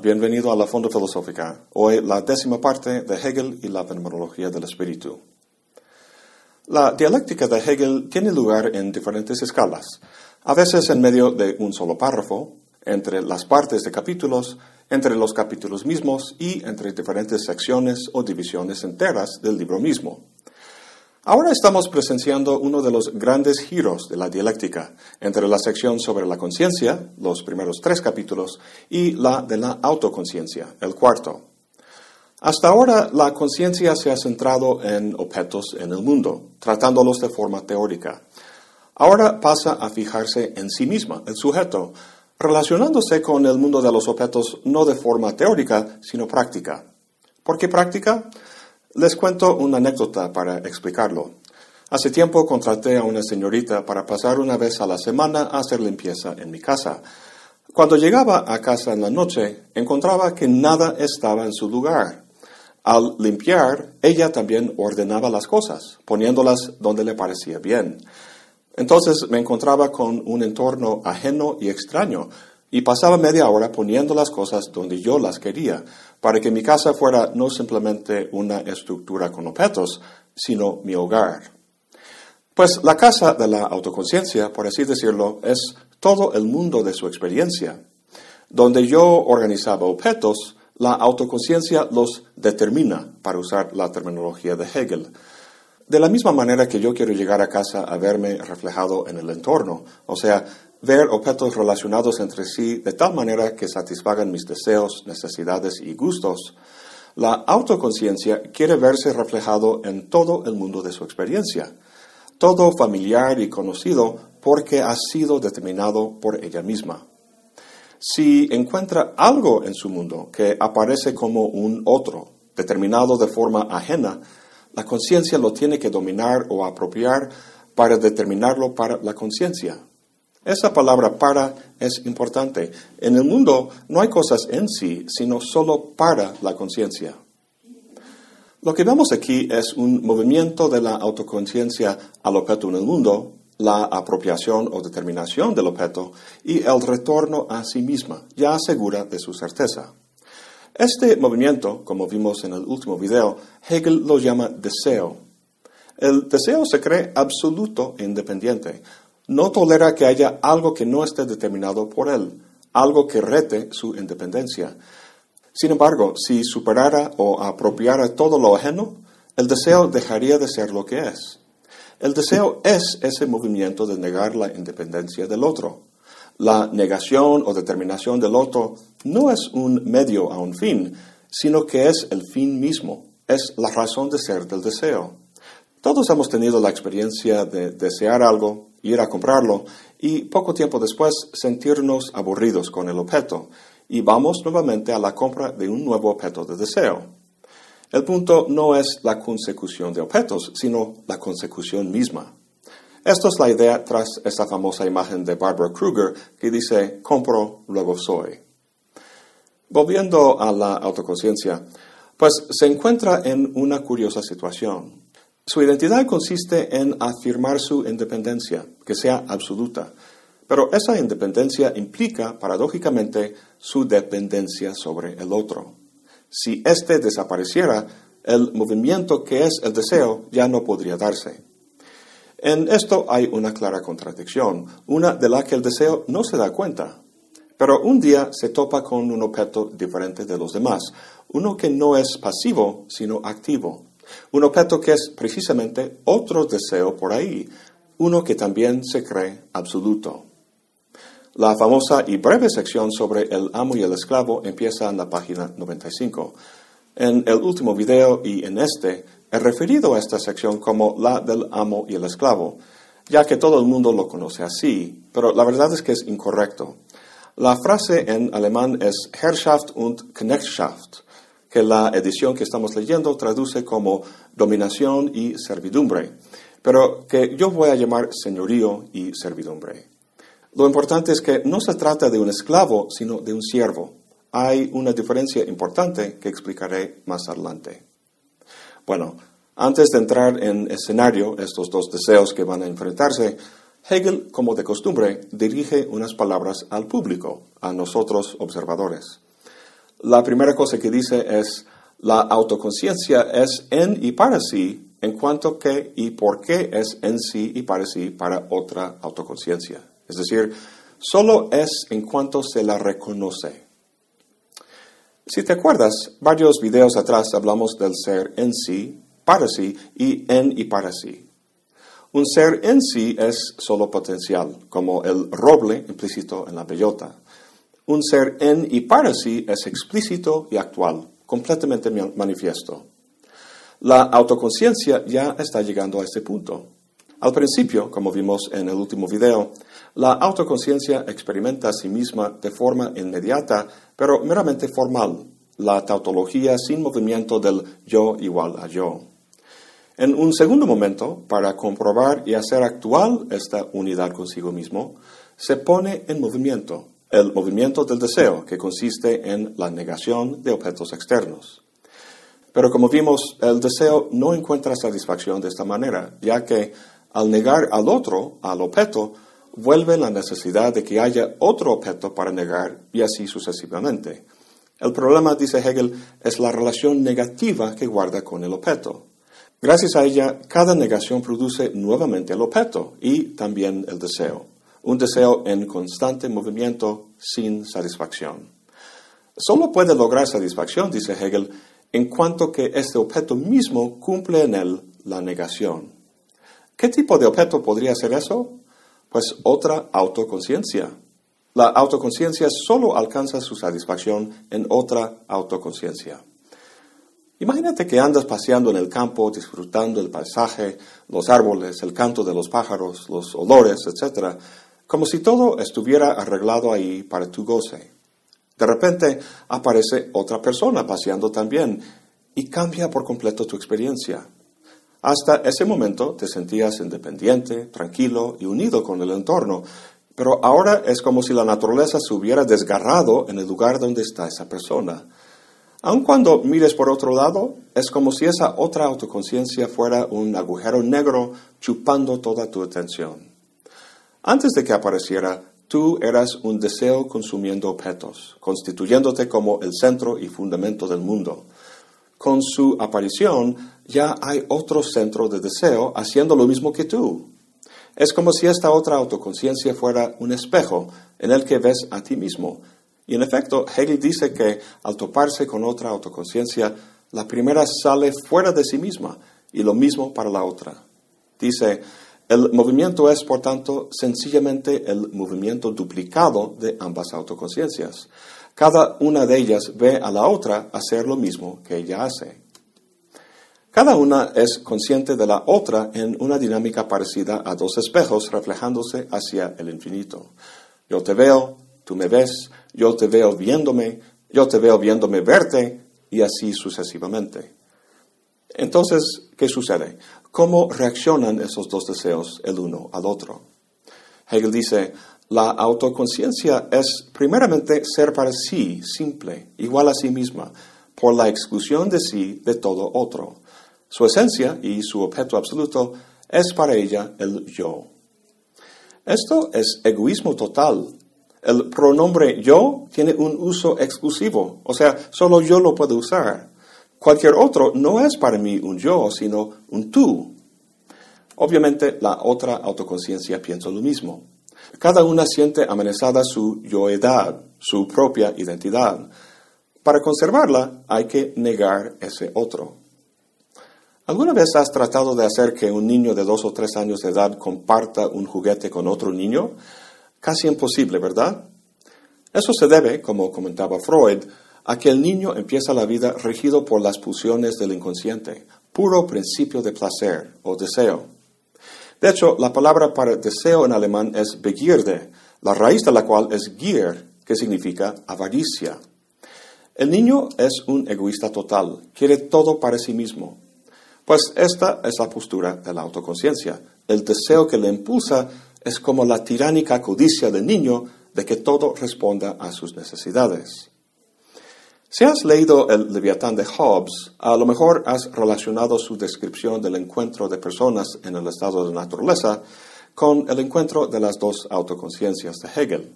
bienvenido a la Fonda Filosófica. Hoy la décima parte de Hegel y la fenomenología del espíritu. La dialéctica de Hegel tiene lugar en diferentes escalas, a veces en medio de un solo párrafo, entre las partes de capítulos, entre los capítulos mismos y entre diferentes secciones o divisiones enteras del libro mismo. Ahora estamos presenciando uno de los grandes giros de la dialéctica, entre la sección sobre la conciencia, los primeros tres capítulos, y la de la autoconciencia, el cuarto. Hasta ahora la conciencia se ha centrado en objetos en el mundo, tratándolos de forma teórica. Ahora pasa a fijarse en sí misma, el sujeto, relacionándose con el mundo de los objetos no de forma teórica, sino práctica. ¿Por qué práctica? Les cuento una anécdota para explicarlo. Hace tiempo contraté a una señorita para pasar una vez a la semana a hacer limpieza en mi casa. Cuando llegaba a casa en la noche, encontraba que nada estaba en su lugar. Al limpiar, ella también ordenaba las cosas, poniéndolas donde le parecía bien. Entonces me encontraba con un entorno ajeno y extraño, y pasaba media hora poniendo las cosas donde yo las quería, para que mi casa fuera no simplemente una estructura con objetos, sino mi hogar. Pues la casa de la autoconciencia, por así decirlo, es todo el mundo de su experiencia. Donde yo organizaba objetos, la autoconciencia los determina, para usar la terminología de Hegel. De la misma manera que yo quiero llegar a casa a verme reflejado en el entorno, o sea, ver objetos relacionados entre sí de tal manera que satisfagan mis deseos, necesidades y gustos, la autoconciencia quiere verse reflejado en todo el mundo de su experiencia, todo familiar y conocido porque ha sido determinado por ella misma. Si encuentra algo en su mundo que aparece como un otro, determinado de forma ajena, la conciencia lo tiene que dominar o apropiar para determinarlo para la conciencia. Esa palabra para es importante. En el mundo no hay cosas en sí, sino solo para la conciencia. Lo que vemos aquí es un movimiento de la autoconciencia al objeto en el mundo, la apropiación o determinación del objeto y el retorno a sí misma, ya segura de su certeza. Este movimiento, como vimos en el último video, Hegel lo llama deseo. El deseo se cree absoluto e independiente, no tolera que haya algo que no esté determinado por él, algo que rete su independencia. Sin embargo, si superara o apropiara todo lo ajeno, el deseo dejaría de ser lo que es. El deseo es ese movimiento de negar la independencia del otro. La negación o determinación del otro no es un medio a un fin, sino que es el fin mismo, es la razón de ser del deseo. Todos hemos tenido la experiencia de desear algo, ir a comprarlo y poco tiempo después sentirnos aburridos con el objeto y vamos nuevamente a la compra de un nuevo objeto de deseo. El punto no es la consecución de objetos, sino la consecución misma. Esto es la idea tras esta famosa imagen de Barbara Kruger que dice compro, luego soy. Volviendo a la autoconciencia, pues se encuentra en una curiosa situación. Su identidad consiste en afirmar su independencia, que sea absoluta, pero esa independencia implica, paradójicamente, su dependencia sobre el otro. Si éste desapareciera, el movimiento que es el deseo ya no podría darse. En esto hay una clara contradicción, una de la que el deseo no se da cuenta. Pero un día se topa con un objeto diferente de los demás, uno que no es pasivo, sino activo. Un objeto que es precisamente otro deseo por ahí, uno que también se cree absoluto. La famosa y breve sección sobre el amo y el esclavo empieza en la página 95. En el último video y en este he referido a esta sección como la del amo y el esclavo, ya que todo el mundo lo conoce así, pero la verdad es que es incorrecto. La frase en alemán es Herrschaft und Knechtschaft, que la edición que estamos leyendo traduce como dominación y servidumbre, pero que yo voy a llamar señorío y servidumbre. Lo importante es que no se trata de un esclavo, sino de un siervo. Hay una diferencia importante que explicaré más adelante. Bueno, antes de entrar en escenario estos dos deseos que van a enfrentarse, Hegel, como de costumbre, dirige unas palabras al público, a nosotros observadores. La primera cosa que dice es, la autoconciencia es en y para sí, en cuanto que y por qué es en sí y para sí para otra autoconciencia. Es decir, solo es en cuanto se la reconoce. Si te acuerdas, varios videos atrás hablamos del ser en sí, para sí y en y para sí. Un ser en sí es solo potencial, como el roble implícito en la bellota. Un ser en y para sí es explícito y actual, completamente manifiesto. La autoconciencia ya está llegando a este punto. Al principio, como vimos en el último video, la autoconciencia experimenta a sí misma de forma inmediata, pero meramente formal, la tautología sin movimiento del yo igual a yo. En un segundo momento, para comprobar y hacer actual esta unidad consigo mismo, se pone en movimiento, el movimiento del deseo, que consiste en la negación de objetos externos. Pero como vimos, el deseo no encuentra satisfacción de esta manera, ya que al negar al otro, al objeto, vuelve la necesidad de que haya otro objeto para negar y así sucesivamente. El problema, dice Hegel, es la relación negativa que guarda con el objeto. Gracias a ella, cada negación produce nuevamente el objeto y también el deseo. Un deseo en constante movimiento sin satisfacción. Solo puede lograr satisfacción, dice Hegel, en cuanto que este objeto mismo cumple en él la negación. ¿Qué tipo de objeto podría ser eso? Pues otra autoconciencia. La autoconciencia solo alcanza su satisfacción en otra autoconciencia. Imagínate que andas paseando en el campo, disfrutando el paisaje, los árboles, el canto de los pájaros, los olores, etc., como si todo estuviera arreglado ahí para tu goce. De repente aparece otra persona paseando también y cambia por completo tu experiencia. Hasta ese momento te sentías independiente, tranquilo y unido con el entorno, pero ahora es como si la naturaleza se hubiera desgarrado en el lugar donde está esa persona. Aun cuando mires por otro lado, es como si esa otra autoconciencia fuera un agujero negro chupando toda tu atención. Antes de que apareciera, Tú eras un deseo consumiendo objetos, constituyéndote como el centro y fundamento del mundo. Con su aparición ya hay otro centro de deseo haciendo lo mismo que tú. Es como si esta otra autoconciencia fuera un espejo en el que ves a ti mismo. Y en efecto, Hegel dice que al toparse con otra autoconciencia, la primera sale fuera de sí misma y lo mismo para la otra. Dice, el movimiento es, por tanto, sencillamente el movimiento duplicado de ambas autoconciencias. Cada una de ellas ve a la otra hacer lo mismo que ella hace. Cada una es consciente de la otra en una dinámica parecida a dos espejos reflejándose hacia el infinito. Yo te veo, tú me ves, yo te veo viéndome, yo te veo viéndome verte, y así sucesivamente. Entonces, ¿qué sucede? ¿Cómo reaccionan esos dos deseos el uno al otro? Hegel dice, la autoconciencia es primeramente ser para sí, simple, igual a sí misma, por la exclusión de sí de todo otro. Su esencia y su objeto absoluto es para ella el yo. Esto es egoísmo total. El pronombre yo tiene un uso exclusivo, o sea, solo yo lo puedo usar. Cualquier otro no es para mí un yo, sino un tú. Obviamente la otra autoconciencia piensa lo mismo. Cada una siente amenazada su yoedad, su propia identidad. Para conservarla hay que negar ese otro. ¿Alguna vez has tratado de hacer que un niño de dos o tres años de edad comparta un juguete con otro niño? Casi imposible, ¿verdad? Eso se debe, como comentaba Freud, a que el niño empieza la vida regido por las pulsiones del inconsciente, puro principio de placer o deseo. De hecho, la palabra para deseo en alemán es Begierde, la raíz de la cual es Gier, que significa avaricia. El niño es un egoísta total, quiere todo para sí mismo. Pues esta es la postura de la autoconciencia. El deseo que le impulsa es como la tiránica codicia del niño de que todo responda a sus necesidades. Si has leído el Leviatán de Hobbes, a lo mejor has relacionado su descripción del encuentro de personas en el estado de naturaleza con el encuentro de las dos autoconciencias de Hegel.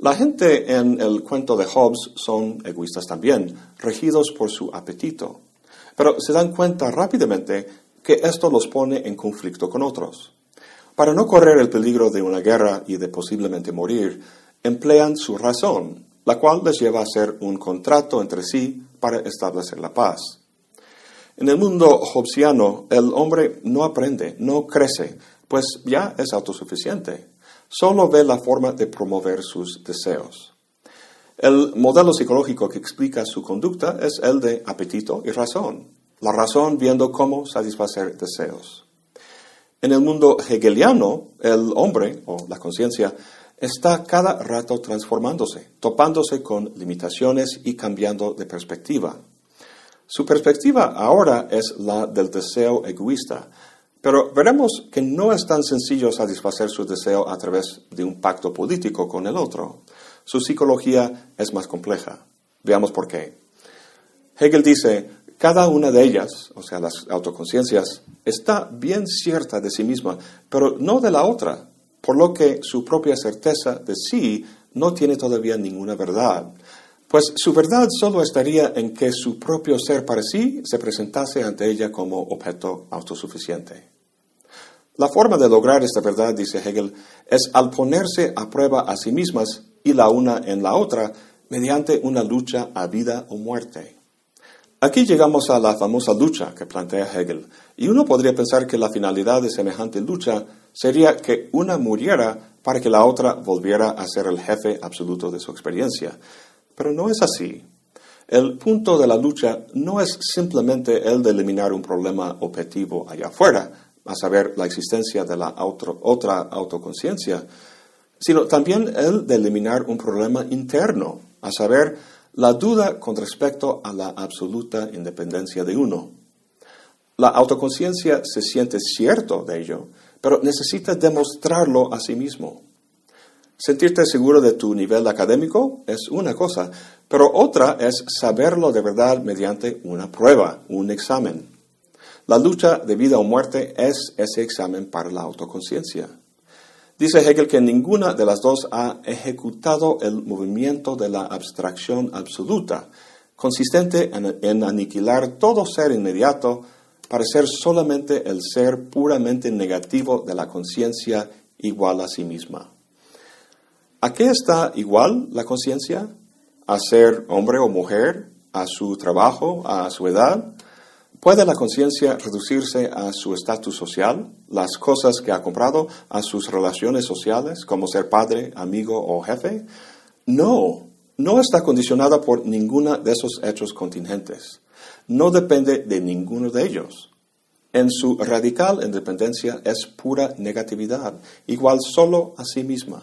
La gente en el cuento de Hobbes son egoístas también, regidos por su apetito, pero se dan cuenta rápidamente que esto los pone en conflicto con otros. Para no correr el peligro de una guerra y de posiblemente morir, emplean su razón, la cual les lleva a hacer un contrato entre sí para establecer la paz. En el mundo hobbesiano, el hombre no aprende, no crece, pues ya es autosuficiente solo ve la forma de promover sus deseos. El modelo psicológico que explica su conducta es el de apetito y razón, la razón viendo cómo satisfacer deseos. En el mundo hegeliano, el hombre, o la conciencia, está cada rato transformándose, topándose con limitaciones y cambiando de perspectiva. Su perspectiva ahora es la del deseo egoísta, pero veremos que no es tan sencillo satisfacer su deseo a través de un pacto político con el otro. Su psicología es más compleja. Veamos por qué. Hegel dice, cada una de ellas, o sea, las autoconciencias, está bien cierta de sí misma, pero no de la otra, por lo que su propia certeza de sí no tiene todavía ninguna verdad. Pues su verdad solo estaría en que su propio ser para sí se presentase ante ella como objeto autosuficiente. La forma de lograr esta verdad, dice Hegel, es al ponerse a prueba a sí mismas y la una en la otra mediante una lucha a vida o muerte. Aquí llegamos a la famosa lucha que plantea Hegel, y uno podría pensar que la finalidad de semejante lucha sería que una muriera para que la otra volviera a ser el jefe absoluto de su experiencia. Pero no es así. El punto de la lucha no es simplemente el de eliminar un problema objetivo allá afuera, a saber, la existencia de la otra autoconciencia, sino también el de eliminar un problema interno, a saber, la duda con respecto a la absoluta independencia de uno. La autoconciencia se siente cierto de ello, pero necesita demostrarlo a sí mismo. Sentirte seguro de tu nivel académico es una cosa, pero otra es saberlo de verdad mediante una prueba, un examen. La lucha de vida o muerte es ese examen para la autoconciencia. Dice Hegel que ninguna de las dos ha ejecutado el movimiento de la abstracción absoluta, consistente en, aniquilar todo ser inmediato para ser solamente el ser puramente negativo de la conciencia igual a sí misma. ¿A qué está igual la conciencia? ¿A ser hombre o mujer? ¿A su trabajo? ¿A su edad? ¿Puede la conciencia reducirse a su estatus social, las cosas que ha comprado, a sus relaciones sociales, como ser padre, amigo o jefe? No, no está condicionada por ninguna de esos hechos contingentes. No depende de ninguno de ellos. En su radical independencia es pura negatividad, igual solo a sí misma.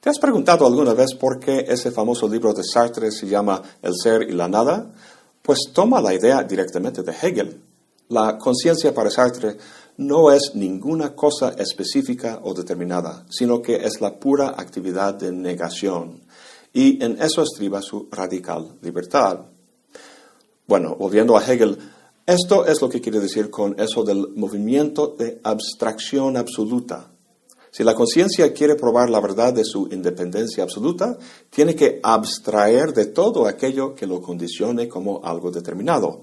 ¿Te has preguntado alguna vez por qué ese famoso libro de Sartre se llama El ser y la nada? Pues toma la idea directamente de Hegel. La conciencia para Sartre no es ninguna cosa específica o determinada, sino que es la pura actividad de negación. Y en eso estriba su radical libertad. Bueno, volviendo a Hegel, esto es lo que quiere decir con eso del movimiento de abstracción absoluta. Si la conciencia quiere probar la verdad de su independencia absoluta, tiene que abstraer de todo aquello que lo condicione como algo determinado.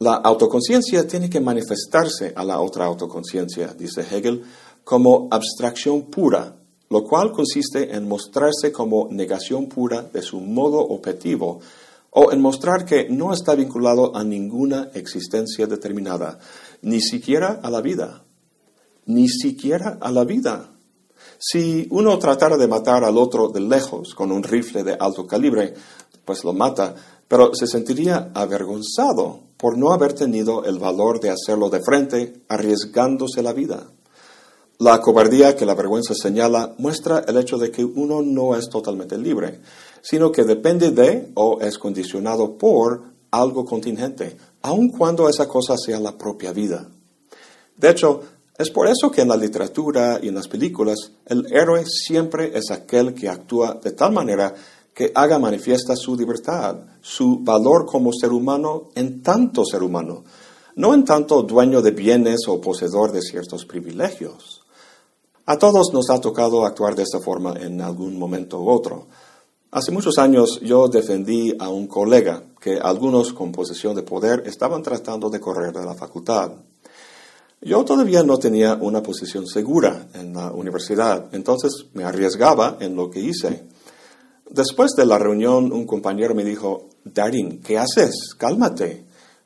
La autoconciencia tiene que manifestarse a la otra autoconciencia, dice Hegel, como abstracción pura, lo cual consiste en mostrarse como negación pura de su modo objetivo o en mostrar que no está vinculado a ninguna existencia determinada, ni siquiera a la vida ni siquiera a la vida. Si uno tratara de matar al otro de lejos con un rifle de alto calibre, pues lo mata, pero se sentiría avergonzado por no haber tenido el valor de hacerlo de frente, arriesgándose la vida. La cobardía que la vergüenza señala muestra el hecho de que uno no es totalmente libre, sino que depende de o es condicionado por algo contingente, aun cuando esa cosa sea la propia vida. De hecho, es por eso que en la literatura y en las películas el héroe siempre es aquel que actúa de tal manera que haga manifiesta su libertad, su valor como ser humano en tanto ser humano, no en tanto dueño de bienes o poseedor de ciertos privilegios. A todos nos ha tocado actuar de esta forma en algún momento u otro. Hace muchos años yo defendí a un colega que algunos con posesión de poder estaban tratando de correr de la facultad. Yo todavía no tenía una posición segura en la universidad, entonces me arriesgaba en lo que hice. Después de la reunión, un compañero me dijo, Darin, ¿qué haces? Cálmate.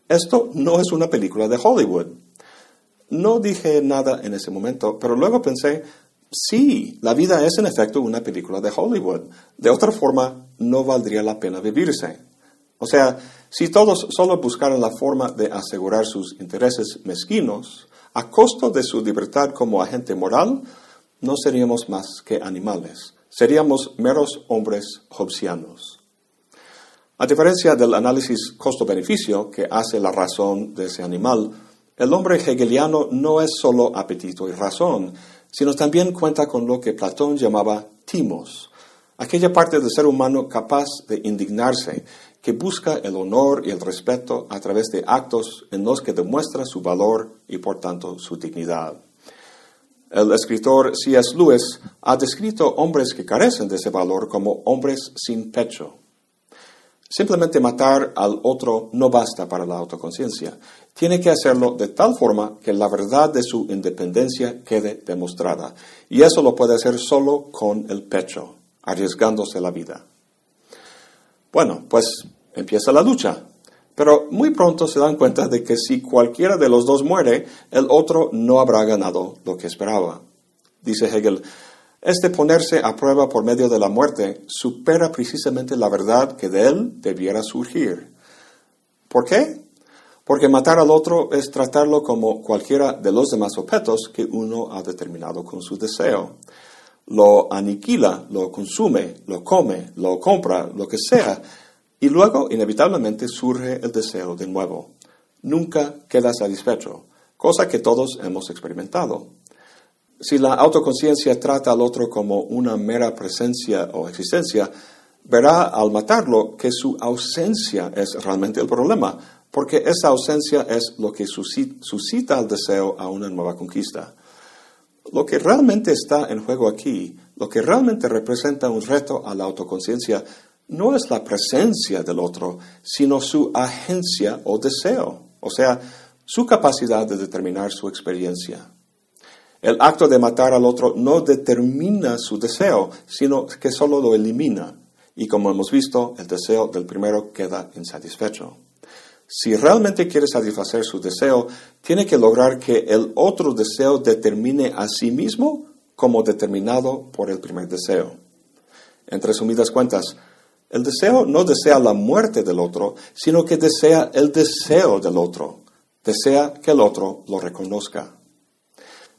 Esto no es una película de Hollywood. No dije nada en ese momento, pero luego pensé, sí, la vida es en efecto una película de Hollywood. De otra forma, no valdría la pena vivirse. O sea, si todos solo buscaran la forma de asegurar sus intereses mezquinos a costo de su libertad como agente moral, no seríamos más que animales. Seríamos meros hombres hobbesianos. A diferencia del análisis costo-beneficio que hace la razón de ese animal, el hombre hegeliano no es solo apetito y razón, sino también cuenta con lo que Platón llamaba timos, aquella parte del ser humano capaz de indignarse, que busca el honor y el respeto a través de actos en los que demuestra su valor y por tanto su dignidad. El escritor C.S. Lewis ha descrito hombres que carecen de ese valor como hombres sin pecho. Simplemente matar al otro no basta para la autoconciencia. Tiene que hacerlo de tal forma que la verdad de su independencia quede demostrada. Y eso lo puede hacer solo con el pecho, arriesgándose la vida. Bueno, pues empieza la lucha. Pero muy pronto se dan cuenta de que si cualquiera de los dos muere, el otro no habrá ganado lo que esperaba. Dice Hegel, este ponerse a prueba por medio de la muerte supera precisamente la verdad que de él debiera surgir. ¿Por qué? Porque matar al otro es tratarlo como cualquiera de los demás objetos que uno ha determinado con su deseo. Lo aniquila, lo consume, lo come, lo compra, lo que sea, y luego inevitablemente surge el deseo de nuevo. Nunca queda satisfecho, cosa que todos hemos experimentado. Si la autoconciencia trata al otro como una mera presencia o existencia, verá al matarlo que su ausencia es realmente el problema, porque esa ausencia es lo que suscita el deseo a una nueva conquista. Lo que realmente está en juego aquí, lo que realmente representa un reto a la autoconciencia, no es la presencia del otro, sino su agencia o deseo, o sea, su capacidad de determinar su experiencia. El acto de matar al otro no determina su deseo, sino que solo lo elimina. Y como hemos visto, el deseo del primero queda insatisfecho. Si realmente quiere satisfacer su deseo, tiene que lograr que el otro deseo determine a sí mismo como determinado por el primer deseo. En resumidas cuentas, el deseo no desea la muerte del otro, sino que desea el deseo del otro. Desea que el otro lo reconozca.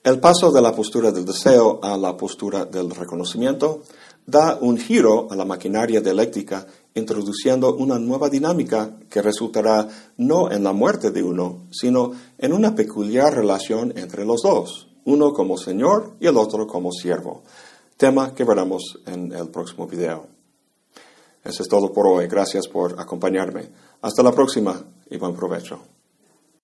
El paso de la postura del deseo a la postura del reconocimiento da un giro a la maquinaria dialéctica, introduciendo una nueva dinámica que resultará no en la muerte de uno, sino en una peculiar relación entre los dos, uno como Señor y el otro como siervo, tema que veremos en el próximo video. Eso es todo por hoy. Gracias por acompañarme. Hasta la próxima y buen provecho.